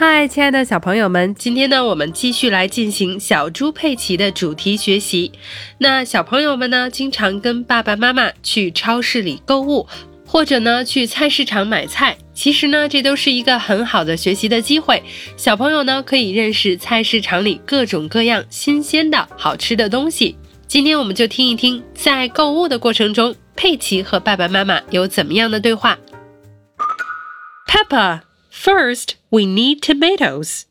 嗨，亲爱的小朋友们，今天呢，我们继续来进行小猪佩奇的主题学习。那小朋友们呢，经常跟爸爸妈妈去超市里购物，或者呢去菜市场买菜。其实呢，这都是一个很好的学习的机会。小朋友呢，可以认识菜市场里各种各样新鲜的好吃的东西。今天我们就听一听，在购物的过程中，佩奇和爸爸妈妈有怎么样的对话。Peppa。First, we need tomatoes.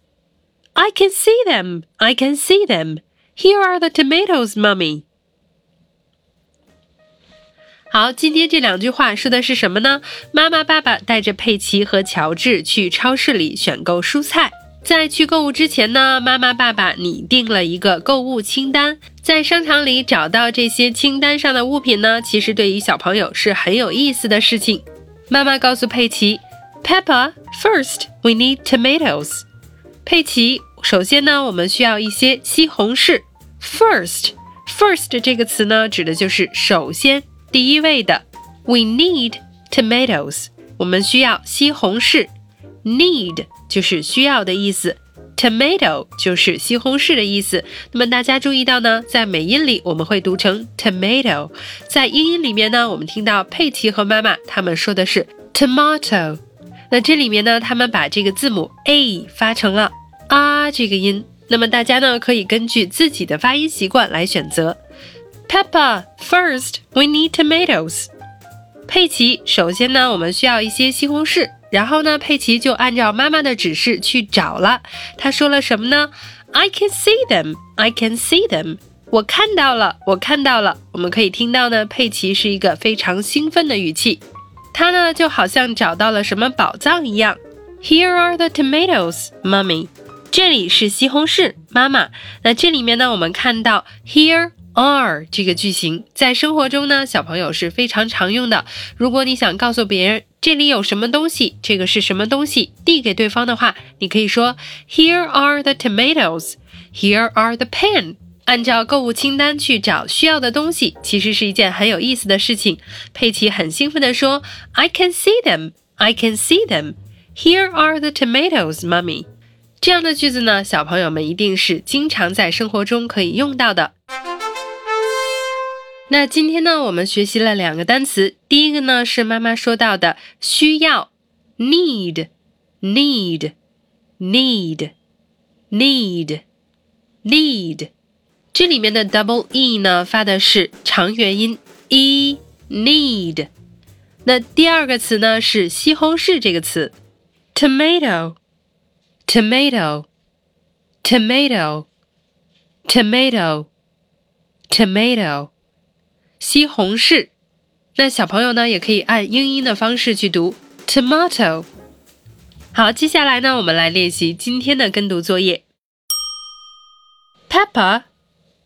I can see them. I can see them. Here are the tomatoes, Mummy. 好，今天这两句话说的是什么呢？妈妈、爸爸带着佩奇和乔治去超市里选购蔬菜。在去购物之前呢，妈妈、爸爸拟定了一个购物清单。在商场里找到这些清单上的物品呢，其实对于小朋友是很有意思的事情。妈妈告诉佩奇。Peppa, first we need tomatoes. 佩奇，首先呢，我们需要一些西红柿。First, first 这个词呢，指的就是首先、第一位的。We need tomatoes. 我们需要西红柿。Need 就是需要的意思，tomato 就是西红柿的意思。那么大家注意到呢，在美音里我们会读成 tomato，在英音里面呢，我们听到佩奇和妈妈他们说的是 tomato。那这里面呢，他们把这个字母 a 发成了啊这个音。那么大家呢，可以根据自己的发音习惯来选择。Peppa, first we need tomatoes. 佩奇，首先呢，我们需要一些西红柿。然后呢，佩奇就按照妈妈的指示去找了。他说了什么呢？I can see them. I can see them. 我看到了，我看到了。我们可以听到呢，佩奇是一个非常兴奋的语气。他呢，就好像找到了什么宝藏一样。Here are the tomatoes, mummy。这里是西红柿，妈妈。那这里面呢，我们看到 here are 这个句型，在生活中呢，小朋友是非常常用的。如果你想告诉别人这里有什么东西，这个是什么东西，递给对方的话，你可以说 Here are the tomatoes. Here are the pen. 按照购物清单去找需要的东西，其实是一件很有意思的事情。佩奇很兴奋地说：“I can see them, I can see them. Here are the tomatoes, Mummy。”这样的句子呢，小朋友们一定是经常在生活中可以用到的。那今天呢，我们学习了两个单词，第一个呢是妈妈说到的需要，need，need，need，need，need。这里面的 double e 呢发的是长元音 e need。那第二个词呢是西红柿这个词，tomato tomato tomato tomato tomato 西红柿。那小朋友呢也可以按英音的方式去读 tomato。好，接下来呢我们来练习今天的跟读作业。Peppa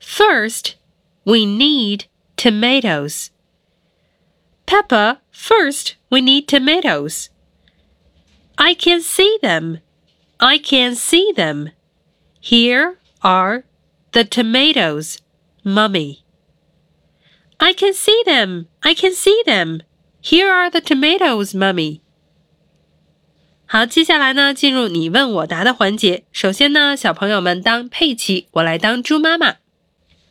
First, we need tomatoes. Peppa, first, we need tomatoes. I can see them. I can see them. Here are the tomatoes, Mummy. I can see them. I can see them. Here are the tomatoes, Mummy. 好，接下来呢，进入你问我答的环节。首先呢，小朋友们当佩奇，我来当猪妈妈。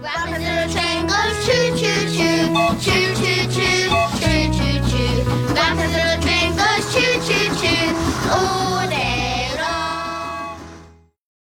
Grandpa's little train goes choo choo choo, choo